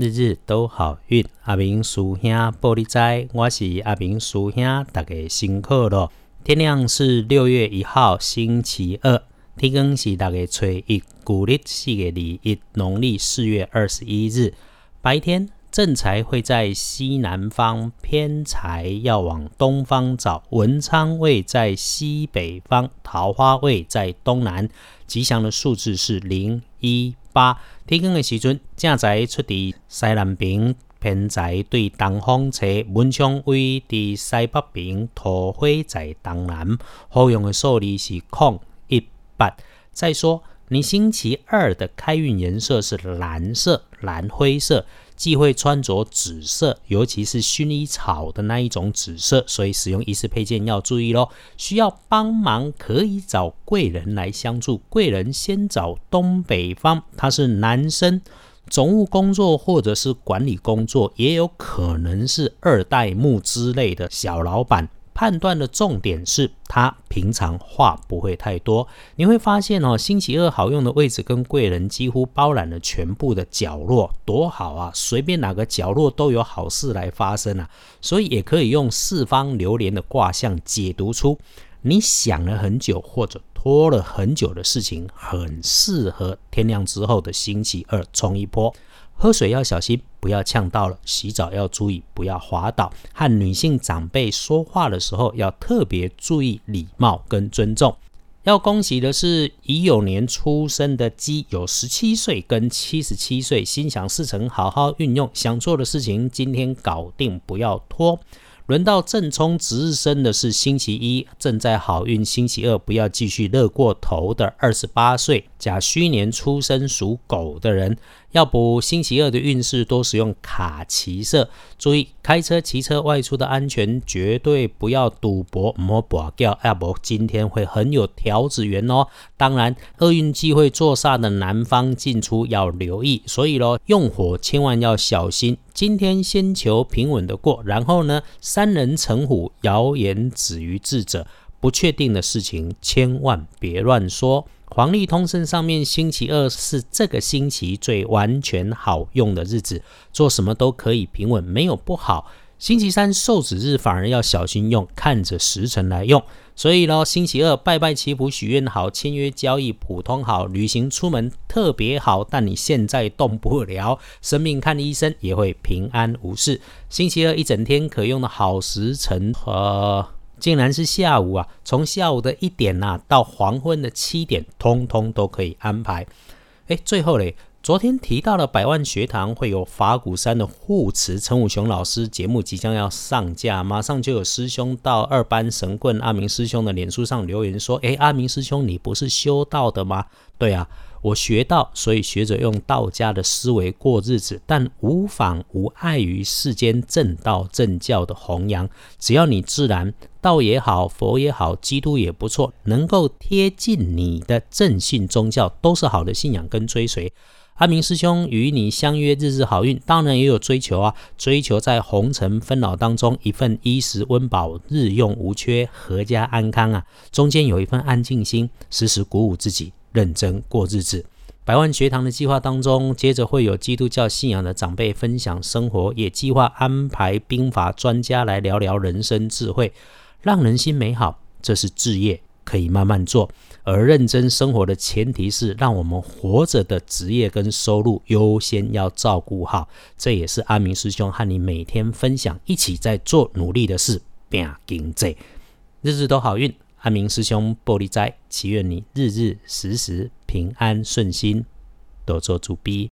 日日都好运。阿明师兄玻璃斋，我是阿明师兄，大家辛苦了。天亮是六月一号星期二，天光是大家初一，古历四月二一，农历四月二十一日。白天正财会在西南方，偏财要往东方找。文昌位在西北方，桃花位在东南。吉祥的数字是零一。八天光的时阵，正在出伫西南边，偏在对东方车，文昌位伫西北边，桃花在东南。好用的数字是空一八。再说，你星期二的开运颜色是蓝色、蓝灰色。忌讳穿着紫色，尤其是薰衣草的那一种紫色，所以使用仪式配件要注意喽。需要帮忙可以找贵人来相助，贵人先找东北方，他是男生，总务工作或者是管理工作，也有可能是二代目之类的小老板。判断的重点是他平常话不会太多，你会发现哦，星期二好用的位置跟贵人几乎包揽了全部的角落，多好啊！随便哪个角落都有好事来发生啊！所以也可以用四方流年的卦象解读出，你想了很久或者拖了很久的事情，很适合天亮之后的星期二冲一波。喝水要小心，不要呛到了；洗澡要注意，不要滑倒。和女性长辈说话的时候，要特别注意礼貌跟尊重。要恭喜的是，乙酉年出生的鸡有十七岁跟七十七岁，心想事成，好好运用，想做的事情今天搞定，不要拖。轮到正冲值日生的是星期一，正在好运。星期二不要继续乐过头的二十八岁甲戌年出生属狗的人，要不星期二的运势，多使用卡其色。注意开车、骑车外出的安全，绝对不要赌博，莫博掉。要不今天会很有条子缘哦。当然，厄运忌讳坐煞的南方进出要留意，所以咯，用火千万要小心。今天先求平稳的过，然后呢，三人成虎，谣言止于智者。不确定的事情千万别乱说。黄历通胜上面，星期二是这个星期最完全好用的日子，做什么都可以平稳，没有不好。星期三受子日反而要小心用，看着时辰来用。所以咯，星期二拜拜祈福许愿好，签约交易普通好，旅行出门特别好。但你现在动不了，生病看医生也会平安无事。星期二一整天可用的好时辰，呃，竟然是下午啊！从下午的一点呐到黄昏的七点，通通都可以安排。哎，最后嘞。昨天提到了百万学堂会有法鼓山的护持陈武雄老师节目即将要上架，马上就有师兄到二班神棍阿明师兄的脸书上留言说：“诶，阿明师兄，你不是修道的吗？”对啊，我学道，所以学着用道家的思维过日子，但无妨无碍于世间正道正教的弘扬。只要你自然，道也好，佛也好，基督也不错，能够贴近你的正信宗教，都是好的信仰跟追随。阿明师兄与你相约，日日好运，当然也有追求啊！追求在红尘纷扰当中，一份衣食温饱，日用无缺，阖家安康啊！中间有一份安静心，时时鼓舞自己，认真过日子。百万学堂的计划当中，接着会有基督教信仰的长辈分享生活，也计划安排兵法专家来聊聊人生智慧，让人心美好。这是置业，可以慢慢做。而认真生活的前提是，让我们活着的职业跟收入优先要照顾好。这也是阿明师兄和你每天分享、一起在做努力的事。拼经济，日日都好运。阿明师兄玻璃斋，祈愿你日日时时平安顺心，多做主逼。